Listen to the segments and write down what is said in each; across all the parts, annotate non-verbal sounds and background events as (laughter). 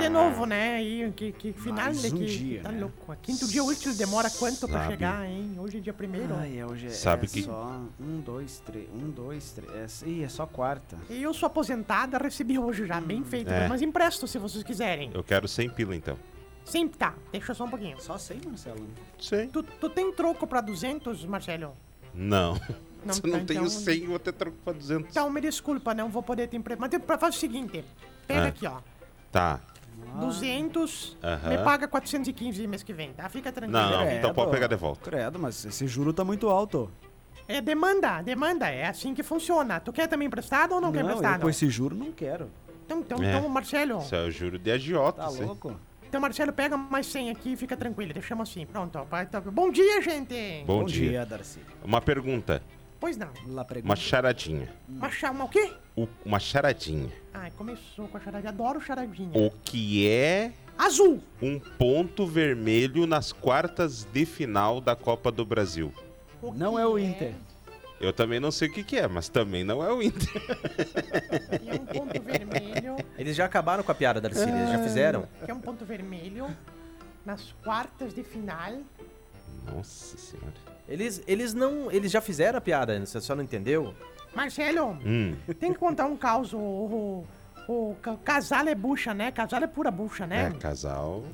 De novo, né? E que, que final Mais um que dia, tá né? louco. Quinto dia útil demora quanto pra Sabe. chegar, hein? Hoje é dia primeiro. Ai, hoje é, Sabe é que- só um, dois, três, um, dois, três. É, ih, é só quarta. E eu sou aposentada, recebi hoje já, bem feito. É. Mas empresto se vocês quiserem. Eu quero 100 pila então. Sempre tá, deixa só um pouquinho. Só sei, Marcelo. Sim. Tu, tu tem troco pra 200, Marcelo? Não. (laughs) Não Se eu não tá, tenho então- 100, eu vou ter troco pra 200. Então me desculpa, não vou poder te emprestar. Mas faz o seguinte, pega É. aqui, ó. Tá. 200, Aham. me paga 415 mês que vem, tá? Fica tranquilo. Não, Credo. então pode pegar de volta. Credo, mas esse juro tá muito alto. É demanda, demanda, é assim que funciona. Tu quer também emprestado ou não, quer Não, eu emprestado? com esse juro não quero. Então, então, É. então, Marcelo. Isso é o juro de agiota, Tá sim. louco? Então, Marcelo, pega mais 100 aqui e fica tranquilo. Deixamos assim. Pronto. ó, vai, tá- Bom dia, gente. Bom, dia. Darcy. Uma pergunta. Pois não. Lá pergunta. Uma charadinha. Mas chama o quê? O- uma charadinha. Ai, começou com a charadinha. Adoro charadinha. O que é Azul. um ponto vermelho nas quartas de final da Copa do Brasil? O Não é o Inter. Eu também não sei o que, que é, mas também não é o Inter. Que (laughs) é um ponto vermelho. Eles já acabaram com a piada, Darcy, eles já fizeram. Que é um ponto vermelho nas quartas de final. Nossa senhora. Eles, eles não. Eles já fizeram a piada, você só não entendeu? Marcelo, Hum, tem que contar um caos. O, o, o ca- casal é bucha, né? Casal é pura bucha, né? é, casal.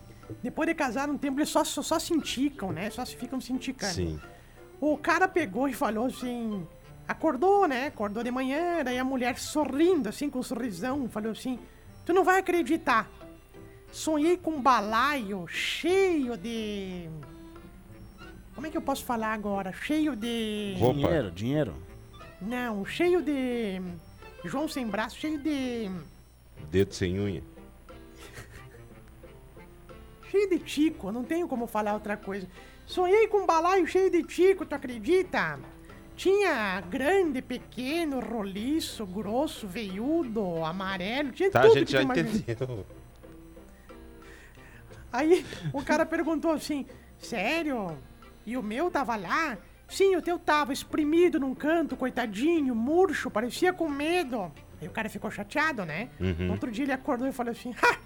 Depois de casar um tempo, eles só, só, só se indicam, né? Só se ficam se indicando. Sim. O cara pegou e falou assim. Acordou, né? Acordou de manhã, daí a mulher sorrindo, assim, com um sorrisão, falou assim: Tu não vai acreditar. Sonhei com um balaio cheio de. Como é que eu posso falar agora? Cheio de. Roupa. Dinheiro, dinheiro. Não, cheio de. João sem braço, cheio de. Dedo sem unha. (laughs) Cheio de tico, não tenho como falar outra coisa. Sonhei com um balaio cheio de tico, tu acredita? Tinha grande, pequeno, roliço, grosso, veiudo, amarelo, tinha Tá, a tudo gente que já tu imagina. entendeu. Aí o cara perguntou assim: Sério? E o meu tava lá? Sim, o teu tava espremido num canto, coitadinho, murcho, parecia com medo. Aí o cara ficou chateado, né? Uhum. Outro dia ele acordou e falou assim: Ha!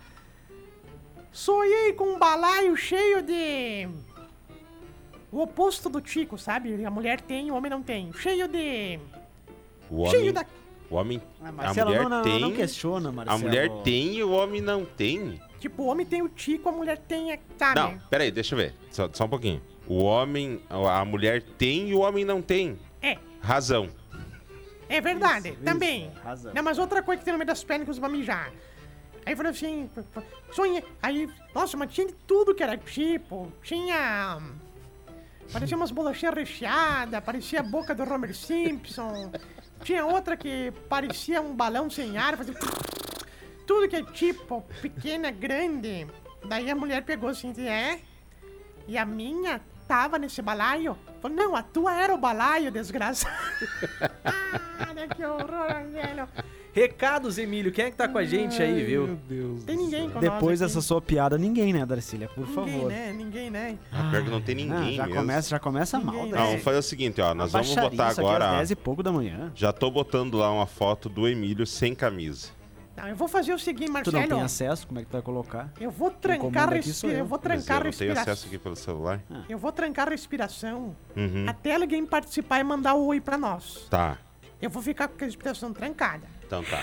Sonhei com um balaio cheio de. O oposto do Tico, sabe? A mulher tem, o homem não tem. Cheio de. O homem, Cheio da. o homem, Ah, a mulher não, não, tem, não questiona, Marcelo. a mulher tem e o homem não tem. Tipo, o homem tem o Tico, a mulher tem. a- Sabe? Não, peraí, deixa eu ver, só, só um pouquinho. O homem, a mulher tem e o homem não tem. É. Razão. É verdade, Isso, também. isso, razão. Não, mas outra coisa que tem no meio das pernas que usa pra mijar. Aí falou assim, sonhei. Aí, nossa, mas tinha de tudo que era tipo. Tinha. Parecia umas bolachinhas recheadas, parecia a boca do Homer Simpson. Tinha outra que parecia um balão sem ar, fazia. Tudo que é tipo, pequena, grande. Daí a mulher pegou assim, é? E a minha tava nesse balaio? Falou, não, a tua era o balaio, desgraçado. (laughs) ah, que horror, velho. Recados, Emílio, quem é que tá com a gente aí, viu? Deus. Tem ninguém com Depois nós aqui. dessa sua piada, ninguém, né, Darcília? Por Ninguém, favor. né? Ninguém, né? Ah, pior que não tem Ah, ninguém já, mesmo. começa, já começa mal, Ninguém, Não, né? vamos fazer o seguinte, ó. Nós vamos botar agora. às ó, 10 e pouco da manhã. Já tô botando lá uma foto do Emílio sem camisa. Não, eu vou fazer o seguinte, Tu Marcelo. não tem acesso, como é que tu vai colocar? Eu vou trancar a respiração. eu. Eu vou trancar a eu não respiração. acesso aqui pelo celular. Eu vou trancar a respiração Uhum. até alguém participar e mandar o oi pra nós. Tá. Eu vou ficar com a respiração trancada. Então tá.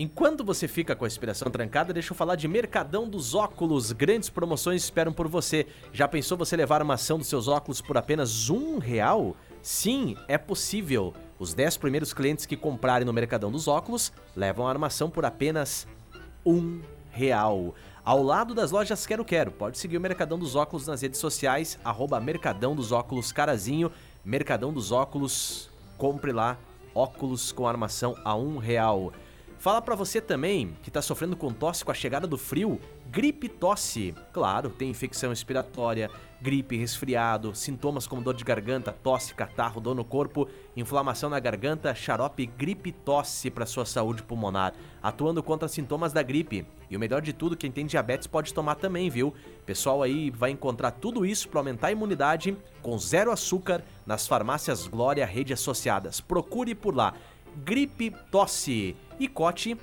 Enquanto você fica com a respiração trancada, deixa eu falar de Mercadão dos Óculos. Grandes promoções esperam por você. Já pensou você levar uma ação dos seus óculos por apenas um real? Sim, é possível. Os 10 primeiros clientes que comprarem no Mercadão dos Óculos levam a armação por apenas um real. Ao lado das lojas Quero Quero. Pode seguir o Mercadão dos Óculos nas redes sociais, arroba Mercadão dos Óculos Carazinho. Mercadão dos Óculos, compre lá óculos com armação a um real. Fala pra você também que tá sofrendo com tosse com a chegada do frio, gripe tosse. Claro, tem infecção respiratória, gripe, resfriado, sintomas como dor de garganta, tosse, catarro, dor no corpo, inflamação na garganta, xarope gripe tosse para sua saúde pulmonar, atuando contra sintomas da gripe. E o melhor de tudo, quem tem diabetes pode tomar também, viu? Pessoal aí vai encontrar tudo isso para aumentar a imunidade com zero açúcar nas farmácias Glória Rede Associadas. Procure por lá. Gripe tosse e cote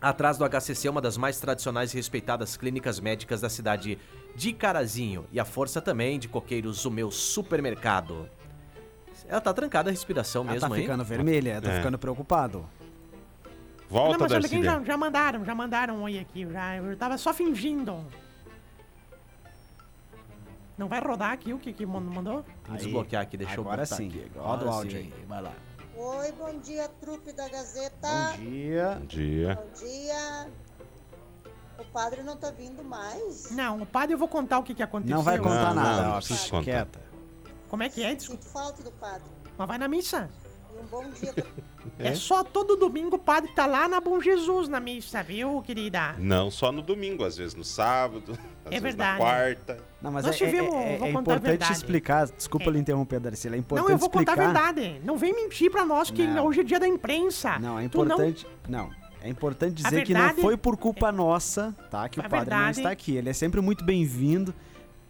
atrás do HCC, uma das mais tradicionais e respeitadas clínicas médicas da cidade de Carazinho. E a força também de Coqueiros, o meu supermercado. Ela tá trancada a respiração Ela mesmo tá aí. ficando vermelha, tá É. ficando preocupado. Volta, não, mas olha já, já mandaram, já mandaram um oi aqui. Já, eu tava só fingindo. Não vai rodar aqui o que, que man- mandou? Vou Aí, desbloquear aqui, deixa agora eu botar sim. aqui. Roda o áudio sim. aí. Vai lá. Oi, bom dia, trupe da Gazeta. Bom dia. Bom dia. Bom dia. O padre não tá vindo mais? Não, o padre eu vou contar o que, que aconteceu. Não vai contar Não, nada, não, não Fica contar. quieta. Como é que é? Desculpa. Sinto falta do padre. Mas vai na missa. E um bom dia pra É? só todo domingo o padre tá lá na Bom Jesus na missa, viu, querida? Não só no domingo, às vezes no sábado, às vezes verdade. na quarta. Não, mas Nós é, é- tivemos- é- vou é importante explicar. Desculpa É. lhe interromper, Darcília. É importante Não, eu vou explicar. contar a verdade. Não vem mentir pra nós que Não. hoje é dia da imprensa. Não, é Tu não- importante. Não. É importante dizer que não verdade- foi por culpa nossa, tá? Que o padre não verdade- está aqui. Ele é sempre muito bem-vindo,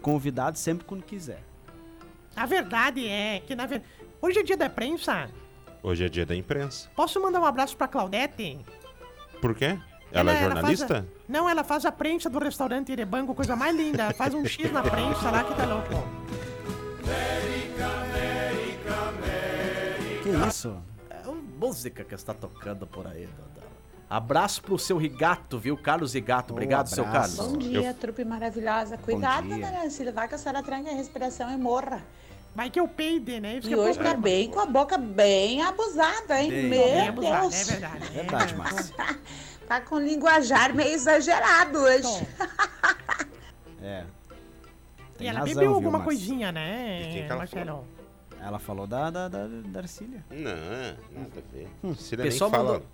convidado sempre quando quiser. A verdade é que, na verdade, hoje é dia da imprensa. Hoje é dia da imprensa. Posso mandar um abraço pra Claudete? Por quê? Ela, é faz jornalista? a- Não, ela faz a prensa do restaurante Irebango, coisa mais linda. Ela faz um X na prensa lá que tá louco. Que isso? É uma música que está tocando por aí, Dodô. Abraço pro seu Rigato, viu? Carlos Rigato. Obrigado, seu. Carlos. Bom dia, trupe maravilhosa. Cuidado, dona Nancy, vai que a senhora tranque a respiração e morra. Vai que eu peide, né? Isso que E é hoje tá bem com a boca bem abusada, hein? Bem. Bem Meu abusado, Deus. é verdade. É verdade, Márcia. (laughs) Tá com linguajar meio exagerado hoje. (laughs) É. E Tem ela razão, bebeu viu, alguma Márcia? coisinha, De quem né, que ela Marcelo? Ela falou da, da, da, da Arcília. Não, nada a ver. Cília O pessoal nem fala. mandou-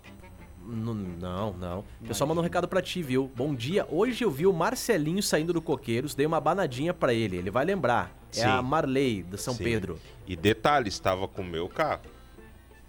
Não, não, não. Pessoal mandou um recado pra ti, viu? Bom dia. Hoje eu vi o Marcelinho saindo do Coqueiros, dei uma banadinha pra ele. Ele vai lembrar. É Sim. a Marley, de São Sim. Pedro. E detalhe, estava com o meu carro.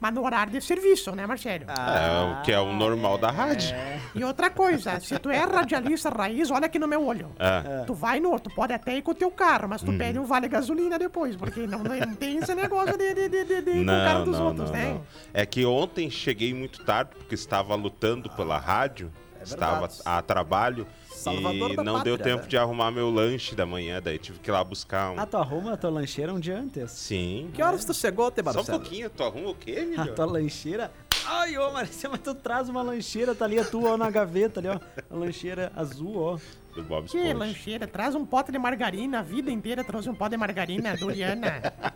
Mas no horário de serviço, né, Marcelo? é, o que é o normal da rádio. E outra coisa, se tu é radialista raiz, olha aqui no meu olho. É. Tu vai no, tu pode até ir com o teu carro, mas tu Uhum. pede um vale gasolina depois, porque não, não tem esse negócio de, de, de, de, de ir com o carro Não, dos não, outros, não, né? não. É que ontem cheguei muito tarde, porque estava lutando pela rádio. É estava a trabalho. Salvador e não deu pátria, tempo né? de arrumar meu lanche da manhã, daí tive que ir lá buscar um. Ah, tu arruma a tua lancheira um dia antes? Sim. Que horas tu chegou, Te Só um Marcelo? pouquinho, tu arruma o quê, A filho? tua lancheira. Ai, ô, Marcia, mas tu traz uma lancheira, tá ali a tua, ó, na gaveta ali, ó. A lancheira azul, ó. Do Bob Que Esponja. lancheira, traz um pote de margarina, a vida inteira trouxe um pote de margarina, Doriana. (laughs)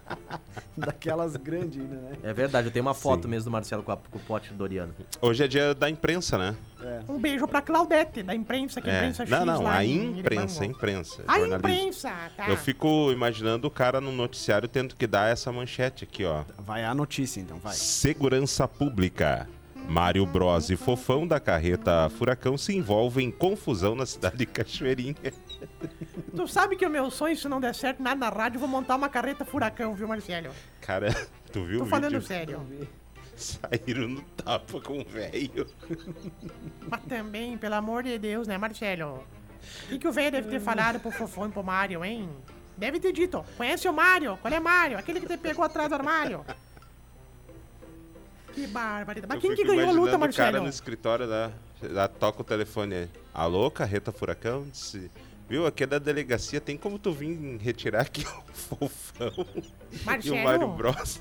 (laughs) Daquelas grandes ainda, né? É verdade, eu tenho uma foto Sim. mesmo do Marcelo com, a- com o pote do Doriano. Hoje é dia da imprensa, né? Um beijo pra Claudete, da imprensa, que É. imprensa X Não, não, lá a imprensa, a imprensa. A jornalismo. imprensa, tá. Eu fico imaginando o cara no noticiário tendo que dar essa manchete aqui, ó. Vai a notícia, então, vai. Segurança Pública. Mário Bros e Fofão da carreta Furacão se envolvem em confusão na cidade de Cachoeirinha. Tu sabe que o meu sonho, se não der certo nada na rádio, eu vou montar uma carreta furacão, viu, Marcelo? Cara, (laughs) tu viu Tô o falando vídeo? sério. Saíram no tapa com o velho. Mas também, pelo amor de Deus, né, Marcelo? O que, que o velho deve ter falado pro Fofão e pro Mário, hein? Deve ter dito, conhece o Mário? Qual é Mário? Aquele que te pegou atrás do armário. Que barbaridade. Mas quem que ganhou a luta, imaginando o cara Marcelo? no escritório lá, lá toca o telefone aí. Alô, carreta Furacão? Disse, Viu, aqui é da delegacia, tem como tu vir retirar aqui o Fofão e Marcelo, o Mário Bros?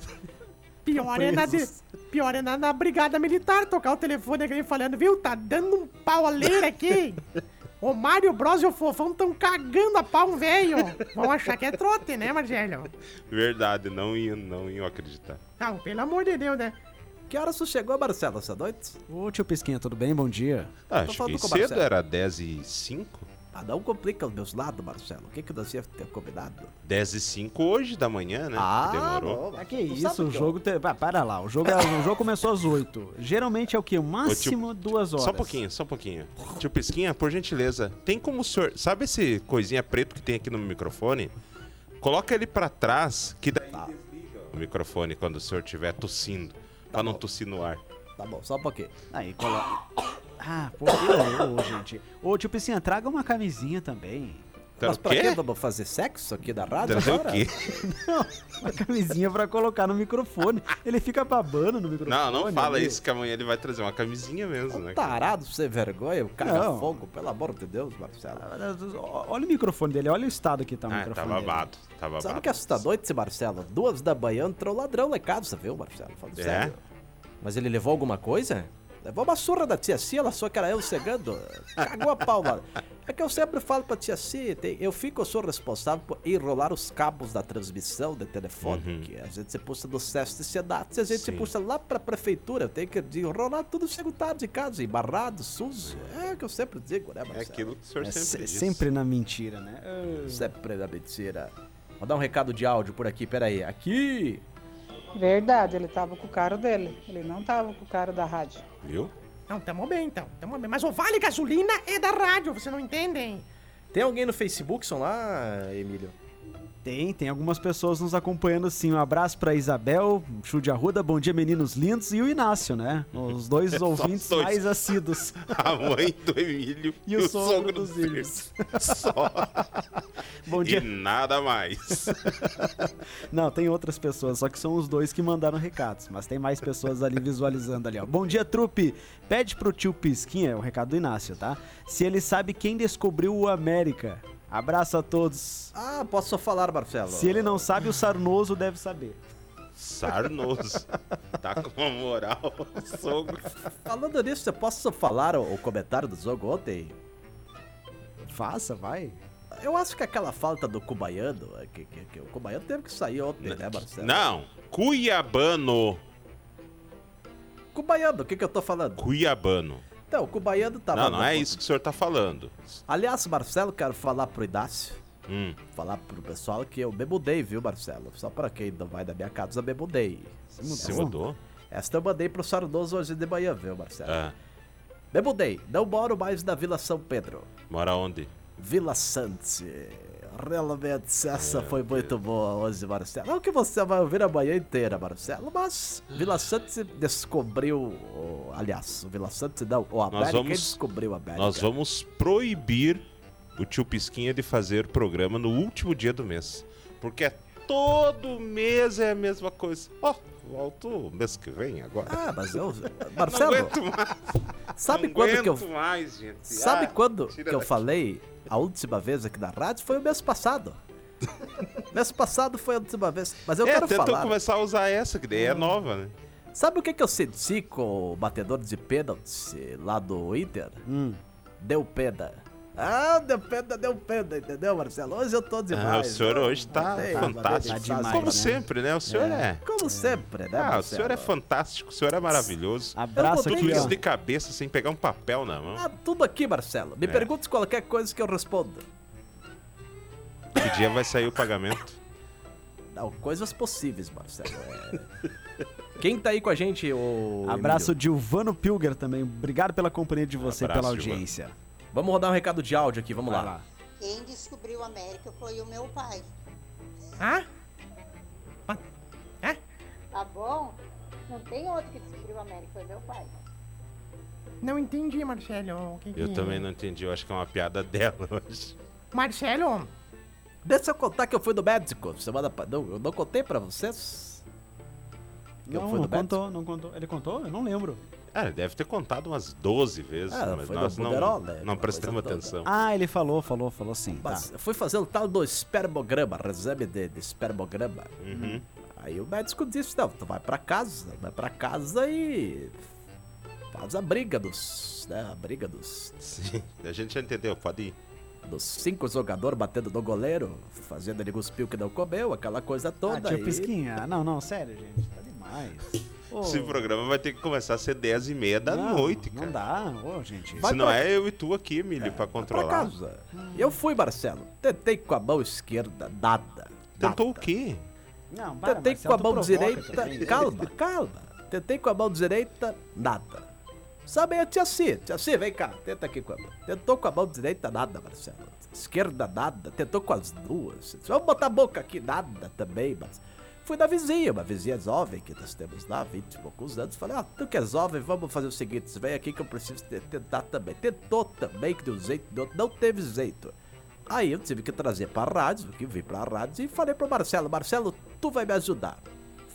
pior é, na de- pior é na, na brigada militar tocar o telefone aqui falando, viu? Tá dando um pau a leira aqui. O Mário Bros e o Fofão tão cagando a pau velho. Vão achar que é trote, né, Marcelo? Verdade, não iam, não iam acreditar. Não, pelo amor de Deus, né? Que horas tu chegou, Marcelo, essa noite? Ô, tio Pisquinha, tudo bem? Bom dia. Ah, Tô cheguei cedo, Marcelo. era 10 e 5. Ah, não complica os meus lados, Marcelo. O que que nós ia ter combinado? 10 e 5 hoje da manhã, né? Ah, Demorou. não, Ah, que tu isso, o que eu- jogo. Te... Ah, para lá, o jogo, é- o jogo começou às 8. Geralmente é o quê? O máximo duas horas. Só um pouquinho, só um pouquinho. Tio Pisquinha, por gentileza, tem como o senhor. Sabe esse coisinha preto que tem aqui no microfone? Coloca ele pra trás, que daí Tá. desliga o microfone quando o senhor estiver tossindo. Pra não tossir no ar. Tá bom, só um pouquinho. Aí, coloca. Ah, ô, ô, gente. Ô, tio Piscinha, traga uma camisinha também. Então, Mas pra o quê? que vamos fazer sexo aqui da rádio Trazer o agora? quê? (laughs) Uma camisinha pra colocar no microfone. Ele fica babando no microfone. Não, não fala isso, que amanhã ele vai trazer uma camisinha mesmo, né? Tarado, sem vergonha, o cara Não. fogo, pelo amor de Deus, Marcelo. Olha o microfone dele, olha o estado que tá o Ah, microfone. tá babado, tá babado. Sabe que esta noite, Marcelo, duas da manhã, entrou ladrão lá em casa, viu, Marcelo? Falando É? sério. Mas ele levou alguma coisa? Levou uma surra da tia Cia, ela só que era eu cegando. Cagou a pau, mano. É que eu sempre falo pra tia Cia, eu fico, eu sou responsável por enrolar os cabos da transmissão de telefone, Uhum. que a gente se puxa do SESC de Sedates, a gente se Sim. puxa lá pra prefeitura, eu tenho que enrolar tudo chego tarde em casa, embarrado, sujo. É o que eu sempre digo, né, É Marcelo? aquilo que o senhor É sempre se- diz. sempre na mentira, né? Sempre na mentira. Vou dar um recado de áudio por aqui, peraí. Aqui! Verdade, ele tava com o carro dele. Ele não tava com o carro da rádio. Viu? Não, tamo bem então, tamo bem. Mas o Vale Gasolina é da rádio, você não entende, hein? Tem alguém no Facebook, são lá, Emílio? Tem, tem algumas pessoas nos acompanhando sim. Um abraço pra Isabel, Chu de Arruda, bom dia meninos lindos e o Inácio, né? Os (laughs) dois ouvintes dois. mais assíduos. (laughs) A mãe do Emílio E o sogro dos filhos. Só. (laughs) Bom E dia. nada mais. Não, tem outras pessoas, só que são os dois que mandaram recados, mas tem mais pessoas ali visualizando ali, ó. Bom dia, trupe. Pede pro tio Pisquinha, é o recado do Inácio, tá? Se ele sabe quem descobriu o América. Abraço a todos. Ah, posso só falar, Marcelo? Se ele não sabe, o Sarnoso deve saber. Sarnoso. Tá com uma moral, sogro. Falando nisso, eu posso falar o, o comentário do jogo ontem? Faça, vai. Eu acho que aquela falta do Cubaiano, é que, que- que o Cubaiano teve que sair ontem, né, Marcelo? Não, Cuiabano. Cubaiano, o que, que eu tô falando? Cuiabano. Então, o Cubaiano tava... Não, não é isso que o senhor tá falando. Aliás, Marcelo, quero falar pro Inácio, Hum, falar pro pessoal que eu me mudei, viu, Marcelo? Só pra quem não vai da minha casa, eu me mudei. se mudou? Esta eu mandei pro Sarnoso hoje de manhã, viu, Marcelo? Ah, Me mudei, não moro mais na Vila São Pedro. mora onde? Vila Sante. Realmente, essa É, foi muito boa hoje, Marcelo. Não que você vai ouvir a manhã inteira, Marcelo, mas Vila Sante descobriu. Aliás, o Vila Sante não, o América vamos- descobriu a América. Nós vamos proibir o tio Pisquinha de fazer programa no último dia do mês. Porque é todo mês é a mesma coisa. Ó, volto mês que vem agora. Ah, mas eu. (laughs) não Marcelo, aguento mais. sabe não quando que eu. mais, gente. Sabe Ah, quando que eu daqui. falei a última vez aqui na rádio? Foi o mês passado. (laughs) mês passado foi a última vez. Mas eu é, quero tentou falar. começar a usar essa, que daí é nova, né? Sabe o que, que eu senti com o batedor de pênaltis lá do Inter? Hum. Deu pena. Ah, deu pena, deu pena, entendeu, Marcelo? Hoje eu tô demais. Ah, o senhor hoje tá mandei, fantástico. mandei demais, Como né? sempre, né? O senhor é. Como sempre, né, Ah, o senhor é fantástico, o senhor é maravilhoso. Abraço aqui, Tudo isso ó. de cabeça sem pegar um papel na mão. Ah, tudo aqui, Marcelo. Me É. pergunte qualquer coisa que eu respondo. Que dia vai sair o pagamento? Não, coisas possíveis, Marcelo. é. (laughs) Quem tá aí com a gente, o Abraço Dilvano Pilger também. Obrigado pela companhia de você, Abraço, pela Gilvano. audiência. Vamos rodar um recado de áudio aqui, vamos lá. lá. Quem descobriu a América foi o meu pai. Hã? Ah, É? Tá bom? Não tem outro que descobriu a América, foi meu pai. Não entendi, Marcelo. O que Eu que- também não entendi, eu acho que é uma piada dela hoje. Marcelo, Deixa eu contar que eu fui no médico semana pa- não, Eu não contei pra vocês? Que eu Não, fui não médico? contou, não contou. Ele contou? Eu não lembro. Ah, ele deve ter contado umas 12 vezes, Ah, mas nós não, Buderol, né? não prestamos atenção. Ah, ele falou, falou, falou sim. Tá. Mas eu fui fazer o tal do espermograma, exame de, de espermograma. Uhum. Aí o médico disse, não, tu vai pra casa, vai pra casa e faz a briga dos, né, a briga dos, Sim, a gente já entendeu, pode ir. dos cinco jogadores batendo no goleiro, fazendo ele cuspir o que não comeu, aquela coisa Ah, toda. tio aí. Pisquinha. Não, não, sério, gente. Tá demais. Esse programa vai ter que começar a ser 10 e meia da Não, noite, cara. Não dá, ô, gente. Vai Se não pra- é eu e tu aqui, Emílio, pra Por controlar. acaso, eu fui, Marcelo. Tentei com a mão esquerda, nada. Tentou o quê? Não, para, Tentei Marcelo, com a mão direita. também. Calma, calma. Tentei com a mão direita, nada. Sabe, a tia C, tia C, vem cá, tenta aqui com a mão. Tentou com a mão direita, nada, Marcelo. Esquerda, nada. Tentou com as duas. Vamos botar a boca aqui, nada também, mas. Fui na vizinha, uma vizinha jovem que nós temos lá, 20 e poucos anos. Falei, ah, tu que é jovem, vamos fazer o seguinte: vem aqui que eu preciso te- tentar também. Tentou também, que deu jeito, deu- não teve jeito. Aí eu tive que trazer pra rádio, que vim pra rádio e falei pro Marcelo: Marcelo, tu vai me ajudar.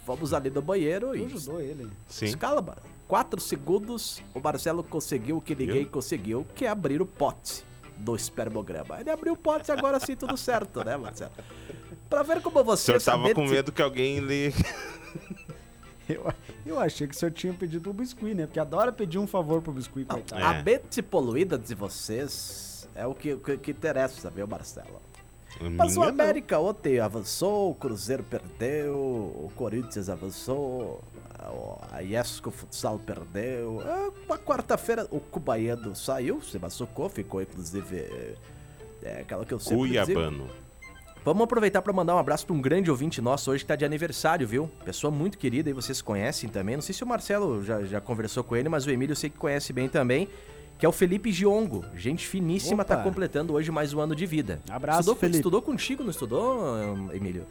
Fomos ali no banheiro e. ajudou ele. Sim. Escala, mano. Quatro segundos, o Marcelo conseguiu o que ninguém Viu? conseguiu, que é abrir o pote do espermograma. Ele abriu o pote agora sim, tudo certo, né, Marcelo? Pra ver como O você senhor tava com se- medo que alguém lhe. (laughs) Eu, eu achei que o senhor tinha pedido o biscuit, né? Porque adora pedir um favor pro biscuit, coitado. É. A mente poluída de vocês é o que, que, que interessa, viu, Marcelo? Mas o. América ontem avançou, o Cruzeiro perdeu, o Corinthians avançou, a- Iesco Futsal perdeu. É, Uma quarta-feira o Cubaiano saiu, se machucou, ficou inclusive. É, é aquela que eu sempre digo. Vamos aproveitar para mandar um abraço para um grande ouvinte nosso hoje que tá de aniversário, viu? Pessoa muito querida e vocês conhecem também. Não sei se o Marcelo já, já conversou com ele, mas o Emílio eu sei que conhece bem também. Que é o Felipe Giongo. Gente finíssima, tá Opa. completando hoje mais um ano de vida. Abraço, estudou, Felipe. Estudou contigo, não estudou, Emílio?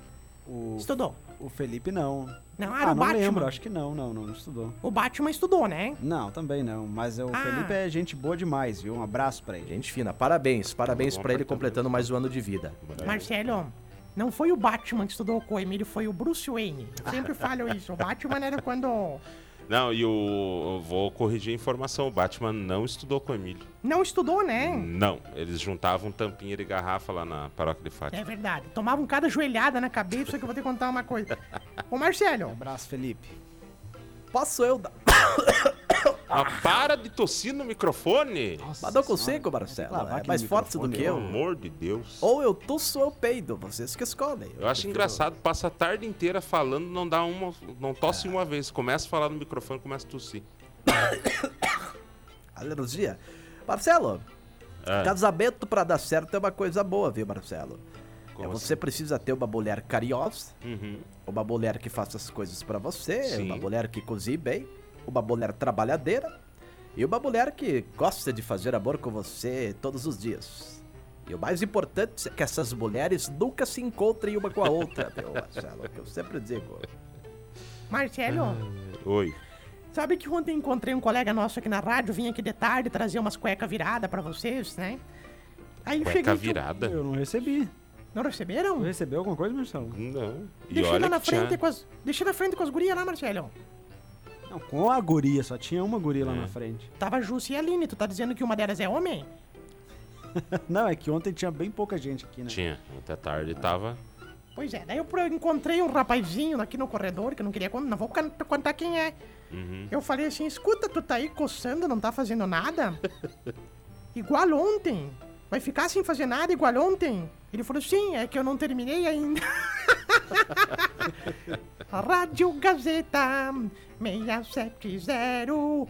O, Estudou. o Felipe não. Não, era ah, o não Batman. lembro, acho que não, não, não estudou. O Batman estudou, né? Não, também não. Mas o Ah. Felipe é gente boa demais, viu? Um abraço pra ele. Gente fina, parabéns, parabéns para ele completando mais um ano de vida. Marcelo, não foi o Batman que estudou com o Emílio, foi o Bruce Wayne. Eu sempre falo isso. O Batman era quando Não, e o. eu Vou corrigir a informação. O Batman não estudou com o Emílio. não estudou, né? Não. Eles juntavam tampinha de garrafa lá na paróquia de É Fátima. verdade. Tomavam cada joelhada na cabeça que eu vou te contar uma coisa. (laughs) Ô, Marcelo, Abraço, Felipe. Posso eu dar. Ah, para de tossir no microfone! Nossa Mas não consigo, Marcelo. lavar É mais forte do que Pelo eu. amor de Deus. Ou eu tuço ou eu peido, vocês que escolhem. Eu acho engraçado, passa a tarde inteira falando, não dá uma. não tosse É. uma vez. Começa a falar no microfone, começa a tossir. (coughs) Alergia. Marcelo, É. casamento pra dar certo é uma coisa boa, viu, Marcelo? É, você precisa ter uma mulher carinhosa, Uhum. uma mulher que faça as coisas pra você, Sim. uma mulher que cozinhe bem, uma mulher trabalhadeira e uma mulher que gosta de fazer amor com você todos os dias. E o mais importante é que essas mulheres nunca se encontrem uma com a outra, viu, (laughs) Marcelo? Que eu sempre digo. Marcelo, Oi. sabe que ontem encontrei um colega nosso aqui na rádio, vim aqui de tarde trazer umas cuecas viradas pra vocês, né? Aí Cueca cheguei. virada? Eu não recebi. Não receberam? Recebeu alguma coisa, Marcelo? Não. E Deixei olha lá na que tinha- frente com as. Deixei na frente com as gurias lá, Marcelo. Não, com a guria, só tinha uma guria lá É. na frente. Tava Jussi e a Aline, tu tá dizendo que uma delas é homem? (laughs) Não, é que ontem tinha bem pouca gente aqui, né? Tinha. Até tarde tava. Pois é, daí eu pro- encontrei um rapazinho aqui no corredor que eu não queria contar, não vou can- contar quem é. Uhum. Eu falei assim: escuta, tu tá aí coçando, não tá fazendo nada? (laughs) igual ontem. Vai ficar sem fazer nada igual ontem? Ele falou: sim, é que eu não terminei ainda. (laughs) Rádio Gazeta 670. Uau.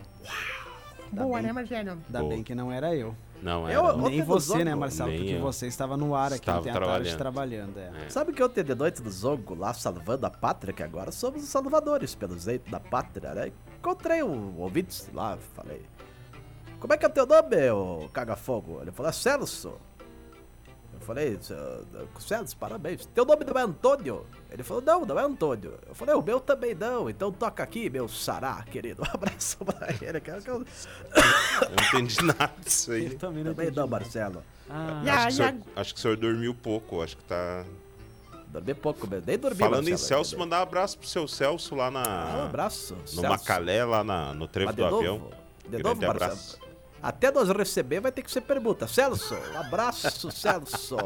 Boa, bem. né, Marcelo? Ainda Boa. bem que não era eu. Não Eu- era. Ontem Nem você, né, Marcelo? nem Porque eu. você estava no ar aqui Estava ontem à tarde trabalhando. trabalhando. É. Sabe que ontem de noite do jogo, lá salvando a pátria, que agora somos os salvadores pelo jeito da pátria, né? Encontrei um ouvinte lá, falei. Como é que é o teu nome, ô caga-fogo? Ele falou, é Celso. Eu falei, "Seu- Celso, parabéns. Teu nome não é Antônio? Ele falou, não, não é Antônio. Eu falei, o meu também não, então toca aqui, meu sará, querido. (laughs) Um abraço pra ele, cara. que eu Eu não entendi nada disso aí. Eu também não Também entendi não. Marcelo. Ah, Acho que, senhor, acho que o senhor dormiu pouco, acho que tá. Dormi pouco, meu. nem dormi, Falando em Marcelo, Celso, ainda. mandar um abraço pro seu Celso lá Ah, um na. abraço, no Celso. Macalé, lá na, no trevo Mas do de novo, avião. de Grande novo, Marcelo. Até nós receber vai ter que ser pergunta. Celso, um abraço, Celso.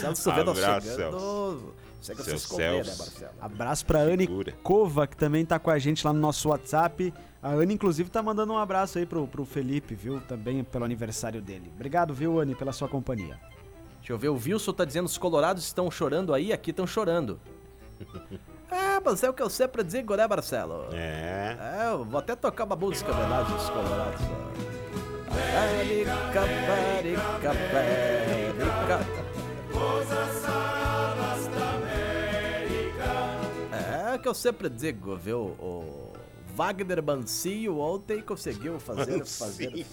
Celso vendo Abraço, chegando. Seu você esconder, né, Celso. Marcelo? Abraço pra Anne. Cova, que também tá com a gente lá no nosso WhatsApp. A Anne, inclusive, tá mandando um abraço aí pro, pro Felipe, viu? Também pelo aniversário dele. Obrigado, viu, Anne, pela sua companhia. Deixa eu ver, o Wilson tá dizendo os colorados estão chorando aí, aqui estão chorando. Ah, (laughs) mas é o que eu sempre digo, né, Marcelo? É. É, eu vou até tocar uma música em homenagem aos colorados. América. É o que eu sempre digo, viu? O Wagner Mancio ontem conseguiu fazer, fazer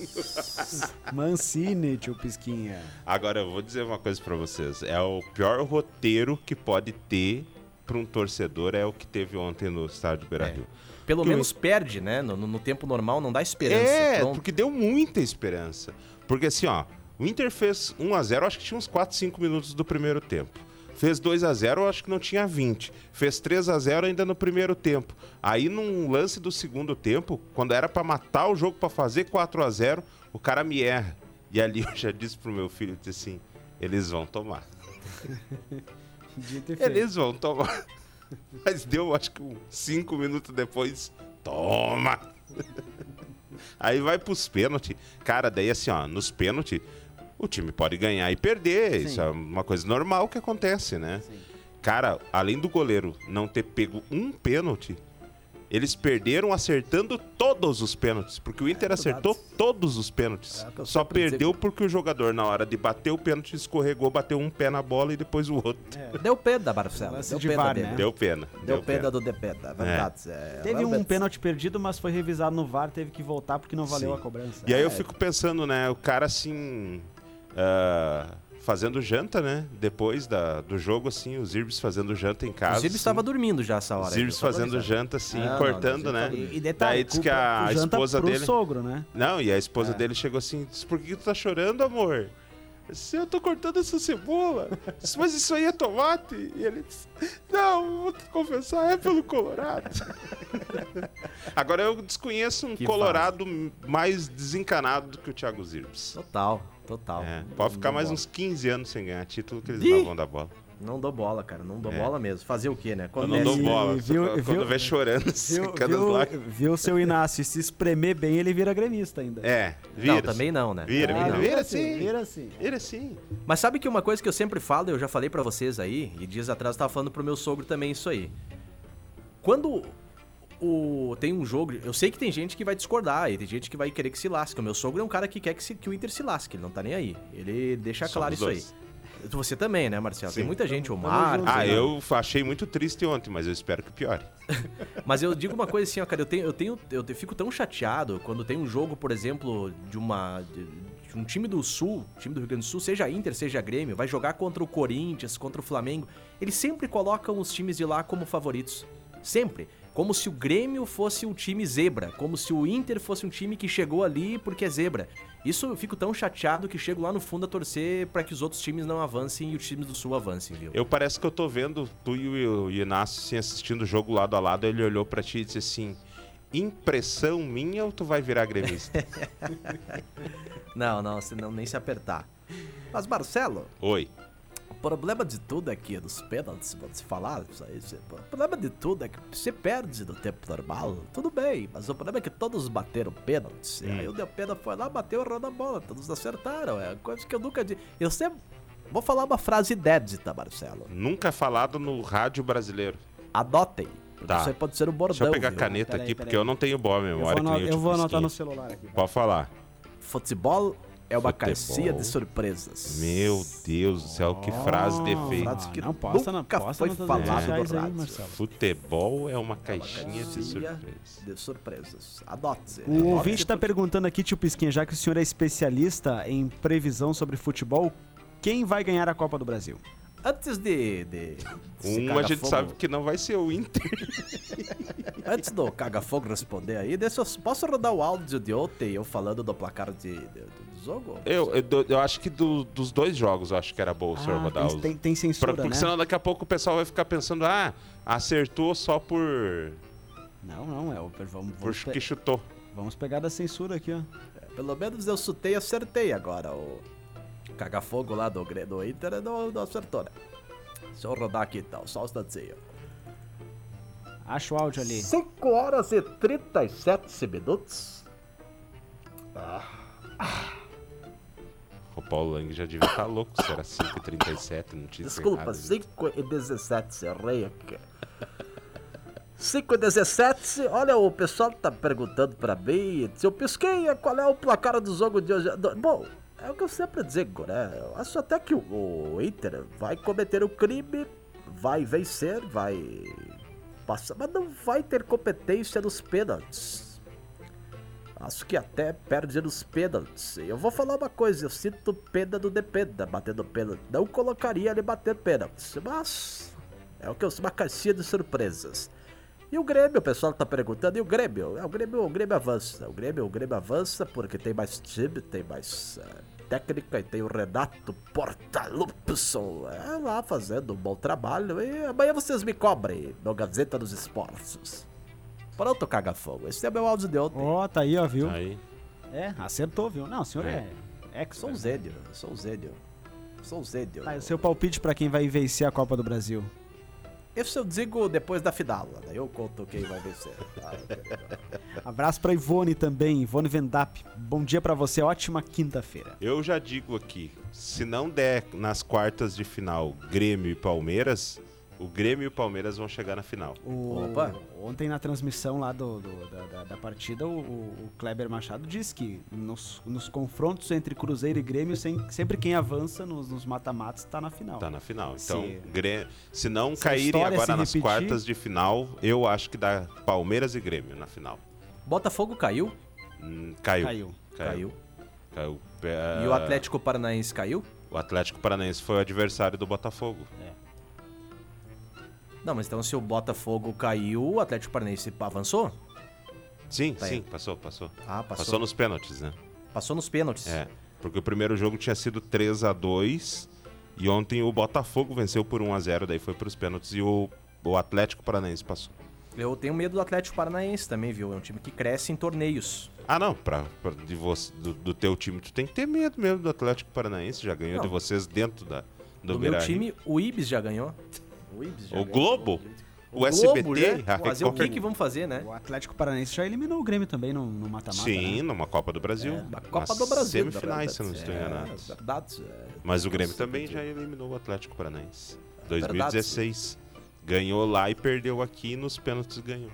Mancini, tio Pisquinha. Agora eu vou dizer uma coisa pra vocês. É o pior roteiro que pode ter pra um torcedor é o que teve ontem no estádio Beira-Rio. Pelo menos perde, né? No, no- tempo normal não dá esperança. É, Pronto. porque deu muita esperança. Porque assim, ó, o Inter fez 1x0, acho que tinha uns 4, 5 minutos do primeiro tempo. Fez 2x0, acho que não tinha 20. Fez 3x0 ainda no primeiro tempo. Aí, num lance do segundo tempo, quando era pra matar o jogo pra fazer 4x0, o cara me erra. E ali eu já disse pro meu filho, disse assim, eles vão tomar. (laughs) Feito. (laughs) Eles vão tomar. Mas deu, acho que 5 minutos depois, toma! Aí vai pros pênaltis. Cara, daí assim, ó, nos pênaltis, o time pode ganhar e perder. Sim. Isso é uma coisa normal que acontece, né? Cara, além do goleiro não ter pego um pênalti, eles perderam acertando todos os pênaltis. Porque o Inter verdade. acertou todos os pênaltis. É Só perdeu porque o jogador, na hora de bater o pênalti, escorregou, bateu um pé na bola e depois o outro. Deu pena, Marcelo. Lance Deu de pena né? Deu pena. Deu pena do Depena, é verdade. É, Teve um pênalti perdido, mas foi revisado no VAR, teve que voltar porque não valeu Sim. a cobrança. E aí eu É, fico pensando, né? O cara assim. ah, fazendo janta, né? Depois da, do jogo, assim, os Irbis fazendo janta em casa. Inclusive assim, estava dormindo já essa hora. Os aí, Irbis só pra fazendo janta, assim, Ah, não, cortando, não, né? não, E, e detalhe, Daí diz que a o esposa pro dele- sogro, né? Não, e a esposa É. dele chegou assim, disse, por que tu tá chorando, amor? Se eu tô cortando essa cebola, mas isso aí é tomate? E ele disse, não, vou te confessar, é pelo Colorado. (laughs) Agora eu desconheço um Que Colorado mais desencanado do que o Thiago Zirbis. Total, total. É, pode ficar mais bola. uns 15 anos sem ganhar título que eles Ih! não vão dar bola. Não dou bola, cara. Não dou É. bola mesmo. Fazer o quê, né? Eu Quando não E- dou bola. viu- Quando viu- vê chorando, Viu, secando as viu, lágrimas. viu seu Inácio se espremer bem, ele vira gremista ainda. É, vira. Não, também não, né? Vira, Também vira, não. vira assim, sim. Vira assim. Vira sim. Mas sabe que uma coisa que eu sempre falo, eu já falei pra vocês aí, e dias atrás eu tava falando pro meu sogro também isso aí. Quando o tem um jogo, eu sei que tem gente que vai discordar, e tem gente que vai querer que se lasque. O meu sogro é um cara que quer que, se- que o Inter se lasque, ele não tá nem aí. Ele deixa Somos claro isso dois. aí. Você também, né, Marcelo? Tem Sim. muita gente, o Mar. Ah, Sim. eu achei muito triste ontem, mas eu espero que piore. (laughs) Mas eu digo uma coisa assim, ó, cara, eu tenho, eu tenho, eu te- fico tão chateado quando tem um jogo, por exemplo, de uma de, de um time do Sul, time do Rio Grande do Sul, seja Inter, seja Grêmio, vai jogar contra o Corinthians, contra o Flamengo, eles sempre colocam os times de lá como favoritos. Sempre. Como se o Grêmio fosse um time zebra, como se o Inter fosse um time que chegou ali porque é zebra. Isso eu fico tão chateado que chego lá no fundo a torcer pra que os outros times não avancem e os times do Sul avancem, viu? Eu parece que eu tô vendo tu e o Inácio assim, assistindo o jogo lado a lado, ele olhou pra ti e disse assim: impressão minha ou tu vai virar gremista? (laughs) Não, não, senão nem se apertar. Mas Marcelo, Oi. O problema de tudo é que nos pênaltis, vamos falar isso aí, você- o problema de tudo é que você perde no tempo normal, tudo bem, mas o problema é que todos bateram pênaltis. E aí o Del Pena foi lá, bateu, errou na bola, todos acertaram. É coisa que eu nunca disse. Eu sempre. Vou falar uma frase inédita, Marcelo. Nunca falado no rádio brasileiro. Adotem. Tá. Isso aí pode ser um bordão. Deixa eu pegar a viu? caneta Peraí, aqui, peraí. porque eu não tenho boa Eu vou, memória. nem o eu vou anotar no celular aqui. Pode falar. Futebol é uma Futebol. caixinha de surpresas. Meu Deus do céu, que frase de efeito. que não posta, não nunca posta foi falado no aí, rádio. Futebol é uma caixinha de caixinha surpresa. De surpresas. Adote. O Adote ouvinte tá porque- perguntando aqui, tio Pisquinha, já que o senhor é especialista em previsão sobre futebol, quem vai ganhar a Copa do Brasil? Antes de. de Um a gente fogo- sabe que não vai ser o Inter. (laughs) Antes do Caga Fogo responder aí, deixa eu, posso rodar o áudio de ontem eu falando do placar de, de- do jogo? Eu, eu, eu acho que do- dos dois jogos eu acho que era bom o senhor Ah, rodar tem, os. tem, tem Pra- censura, porque né? senão daqui a pouco o pessoal vai ficar pensando, ah, acertou só por. Não, não, é o... Vamos, por vamos, pe- que chutou. vamos pegar da censura aqui, ó. Pelo menos eu chutei e acertei agora. O Caga Fogo lá do, do Inter não, não acertou, né? Deixa eu rodar aqui então, só um instantinho. Acha o áudio ali. 5 horas e 37 minutos. O Paulo Lang já devia estar louco, se era 5h37, não tinha Desculpa, errado. 5 e 17, errei aqui. 5 e 17, olha, o pessoal tá perguntando pra mim se eu pisquei qual é o placar do jogo de hoje. Bom, é o que eu sempre digo, né? Eu acho até que o, o Inter vai cometer o crime, vai vencer, vai passar, mas não vai ter competência nos pênaltis. Acho que até perde nos pênaltis. Eu vou falar uma coisa, eu sinto pena do Dependa batendo pênalti. Não colocaria ele bater pênaltis, mas é o que eu uma caixinha de surpresas. E o Grêmio, o pessoal tá perguntando, e o Grêmio? É, o Grêmio, o Grêmio avança. O Grêmio, o Grêmio avança porque tem mais time, tem mais eh, técnica e tem o Renato Portalupson é, lá fazendo um bom trabalho. E amanhã vocês me cobrem no Gazeta dos Esportes. Pronto, caga fogo. Esse é meu áudio de ontem. Ó, tá aí, ó, viu? Aí. É, acertou, viu? Não, o senhor é. é Sou um Zênio, sou Zênio. Sou Zênio. Tá, e o seu palpite pra quem vai vencer a Copa do Brasil? Isso eu digo depois da final, daí eu conto quem vai vencer. (laughs) tá? Abraço pra Ivone também, Ivone Vendap. Bom dia pra você, ótima quinta-feira. Eu já digo aqui, se não der nas quartas de final Grêmio e Palmeiras, o Grêmio e o Palmeiras vão chegar na final. O- Opa. Ontem na transmissão lá do, do- da, da- da partida, o, o Kleber Machado disse que nos, nos confrontos entre Cruzeiro e Grêmio, sem- sempre quem avança nos, nos mata-matas tá na final. Tá na final. Então, Se- Grê- se não se caírem agora nas repetir- quartas de final, eu acho que dá Palmeiras e Grêmio na final. Botafogo caiu, Hum, caiu. Caiu. caiu. Caiu. É, E o Atlético Paranaense caiu? O Atlético Paranaense foi o adversário do Botafogo. Não, mas então se o Botafogo caiu, o Atlético Paranaense avançou? Sim, Tá sim, aí. passou, passou. Ah, passou. Passou nos pênaltis, né? Passou nos pênaltis. É. Porque o primeiro jogo tinha sido 3 a 2 e ontem o Botafogo venceu por 1 a 0 daí foi pros pênaltis e o, o Atlético Paranaense passou. Eu tenho medo do Atlético Paranaense também, viu? É um time que cresce em torneios. Ah, não, pra, pra- de você, do, do teu time, tu tem que ter medo mesmo do Atlético Paranaense, já ganhou Não. de vocês dentro da, do, Do meu time, o Ibis já ganhou. O O. Globo? O, Globo, SBT? né? a Fazer o que Record. que vamos fazer, né? O Atlético Paranaense já eliminou o Grêmio também no no mata-mata. Sim, né? numa Copa do Brasil. Da Copa Nas do Brasil. Semifinais, se eu não estou é, enganado. Verdade. é. Mas o Grêmio também já eliminou o Atlético Paranaense. Verdade. 2016. Ganhou lá e perdeu aqui e nos pênaltis ganhou.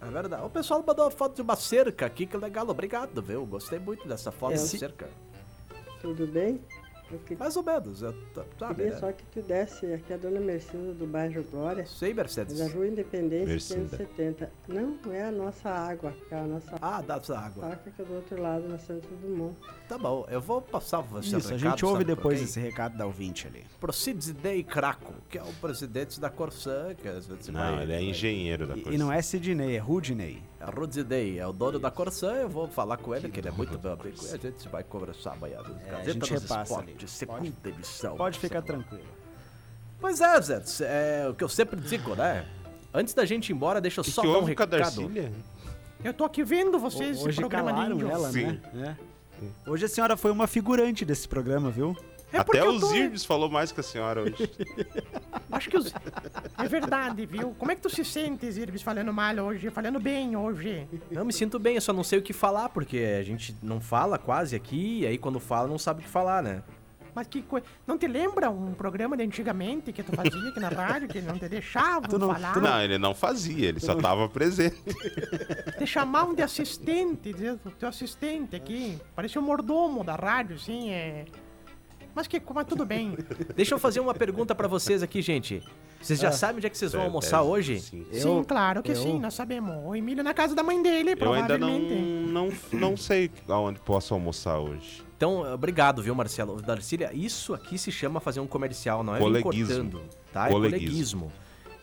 É verdade. O pessoal mandou uma foto de uma cerca aqui, que legal. Obrigado, viu? Gostei muito dessa foto É, da se- cerca. Tudo bem? Que- Mais ou menos. Eu, tá- sabe, queria né? só que tu desse aqui a dona Mercedes do bairro Glória, Sei, Mercedes. da Rua Independência Mercida. 570. Não, é a nossa água, é a nossa Ah, dá essa água. faca que é do outro lado, na Santos Dumont. Tá bom, eu vou passar você Isso, a gente ouve depois esse recado da ouvinte ali. Procidney Craco, que é o presidente da Corsã, que às vezes Não, vai- ele é engenheiro da E, coisa. e não é Sidney, é Rudney. É Rudinei, é o dono da Corsã, eu vou falar com ele, que ele é muito meu amigo, e a gente vai conversar amanhã. É, a gente repassa ali. Esportes, segunda edição. Pode ficar tranquilo. Pois é, Zé, é o que eu sempre digo, né? Antes da gente ir embora, deixa eu que só que dar um recado. Darcília? Eu tô aqui vendo vocês, Hoje programa calaram lindo. ela, Sim. né? É. Hoje a senhora foi uma figurante desse programa, viu? É Até o tô- falou mais que a senhora hoje. (laughs) Acho que os... É verdade, viu? Como é que tu se sente, Zirbis, falando mal hoje, falando bem hoje? Não, me sinto bem, eu só não sei o que falar, porque a gente não fala quase aqui, e aí quando fala não sabe o que falar, né? Mas que coisa... Não te lembra um programa de antigamente que tu fazia aqui na rádio, que não te deixavam Tu não- falar? tu Não, ele não fazia, ele só tava presente. (laughs) Te chamavam de assistente, dizer, o teu assistente aqui. Parecia o mordomo da rádio, assim, é... Mas que... Mas tudo bem. Deixa eu fazer uma pergunta pra vocês aqui, gente. Vocês já sabem onde é que vocês vão almoçar hoje? Sim. sim, claro que eu- sim, nós sabemos. O Emílio na casa da mãe dele, Eu ainda não, provavelmente. não, não sei aonde posso almoçar hoje. Então, obrigado, viu, Marcelo? Darcília, isso aqui se chama fazer um comercial, não é Coleguismo. cortando, tá? É Coleguismo. coleguismo.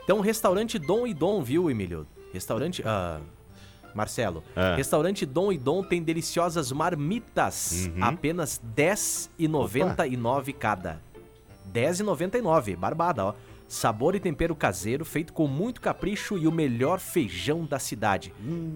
Então, restaurante Dom e Dom, viu, Emílio? Restaurante... Ah, Marcelo. É. Restaurante Dom e Dom tem deliciosas marmitas. Uhum. Apenas R$10,99 cada. R$10,99. Barbada, ó. Sabor e tempero caseiro, feito com muito capricho e o melhor feijão da cidade.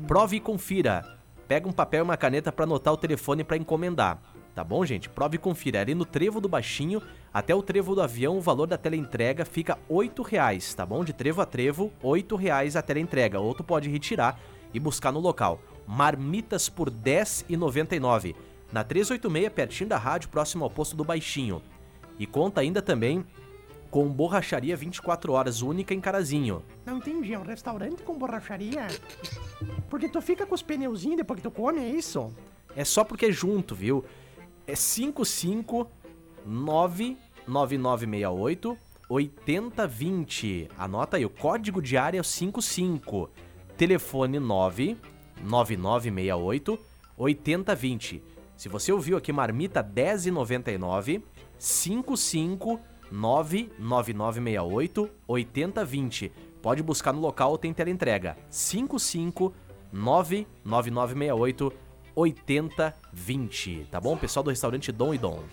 Prove e confira. Pega um papel e uma caneta pra anotar o telefone pra encomendar. Tá bom, gente? Prove e confira. Ali no trevo do baixinho até o trevo do avião, o valor da teleentrega fica 8 reais, tá bom? De trevo a trevo, 8 reais a teleentrega. Ou tu pode retirar e buscar no local. Marmitas por R$ 10,99. Na 386, pertinho da rádio, próximo ao posto do Baixinho. E conta ainda também com borracharia 24 horas, única em Carazinho. Não entendi, é um restaurante com borracharia? Porque tu fica com os pneuzinhos depois que tu come, é isso? É só porque é junto, viu? É 5599968 8020. Anota aí, o código de área é o 55. Telefone 99968 8020. Se você ouviu aqui marmita 10,99, 55 99968 8020. Pode buscar no local ou tem teleentrega. 55 99968 8020. Tá bom? Pessoal do restaurante Dom e Dom. (laughs)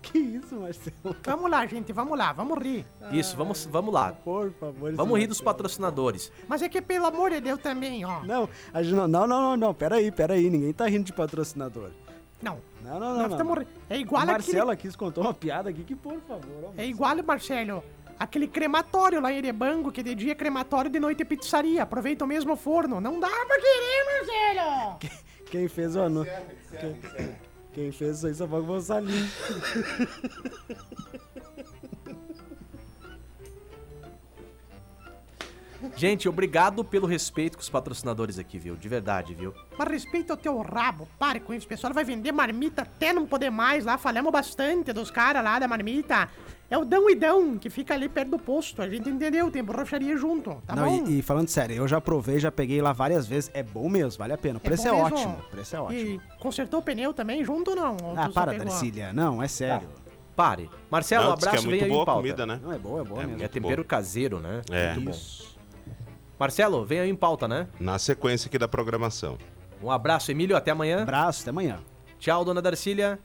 Que isso, Marcelo? Vamos lá, gente, vamos lá, vamos rir. Isso, vamos, vamos lá. Por favor. Vamos rir dos Marcelo. patrocinadores. Mas é que, pelo amor de Deus, também, ó. Não, a gente não, não, não, não, não, peraí, peraí, ninguém tá rindo de patrocinador. Não, Não, não, não, nós não. estamos ri- É igual Marcelo aquele... aqui contou uma piada aqui que, por favor, ó. É igual, Marcelo, aquele crematório lá em Erebango, que de dia é crematório, de noite é pizzaria. Aproveita o mesmo forno. Não dá pra querer, Marcelo! Quem fez o anúncio. Quem, quem fez isso aí só foi o Gonçalinho. Gente, obrigado pelo respeito com os patrocinadores aqui, viu? De verdade, viu? Mas respeita o teu rabo, pare com isso. O pessoal vai vender marmita até não poder mais lá. Falamos bastante dos caras lá da marmita. É o Dão e Dão, que fica ali perto do posto. A gente entendeu, tem borracharia junto, tá não, bom? e, e falando sério, eu já provei, já peguei lá várias vezes. É bom mesmo, vale a pena. O preço é, bom mesmo. ótimo. O preço é ótimo. E consertou o pneu também junto ou não? Ou Ah, para? Darcília. Não, é sério. Pare. Marcelo, um Não, que abraço, é vem muito aí boa em a pauta. comida, né? Não, é boa, é boa É mesmo. É tempero caseiro, né? É. Muito bom. Isso. Marcelo, vem aí em pauta, né? Na sequência aqui da programação. Um abraço, Emílio, até amanhã. Abraço, até amanhã. Tchau, dona Darcília.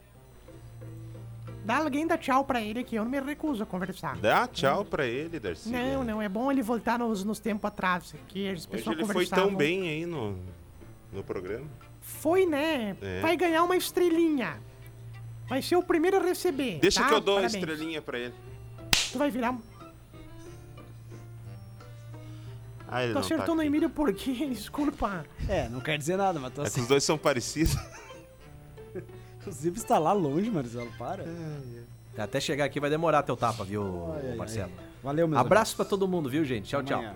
Dá alguém dá tchau pra ele que eu não me recuso a conversar. Dá tchau pra ele, Darcy. Não, não, é bom ele voltar nos, nos tempos atrás, que as Hoje pessoas ele foi tão bem aí no, no programa. Foi, né? É. Vai ganhar uma estrelinha. Vai ser o primeiro a receber. Deixa tá? que eu dou Parabéns. a estrelinha pra ele. Tu vai virar. Ah, ele Tu não tá acertou no aqui. Emílio por quê? (laughs) Desculpa. É, não quer dizer nada, mas tô É que assim. os dois são parecidos. Inclusive está lá longe, Marcelo, para. Até chegar aqui vai demorar teu tapa, viu, Ai, ai, Marcelo? Valeu, meus Abraço pra amigos. todo mundo, viu, gente? Tchau, Até tchau.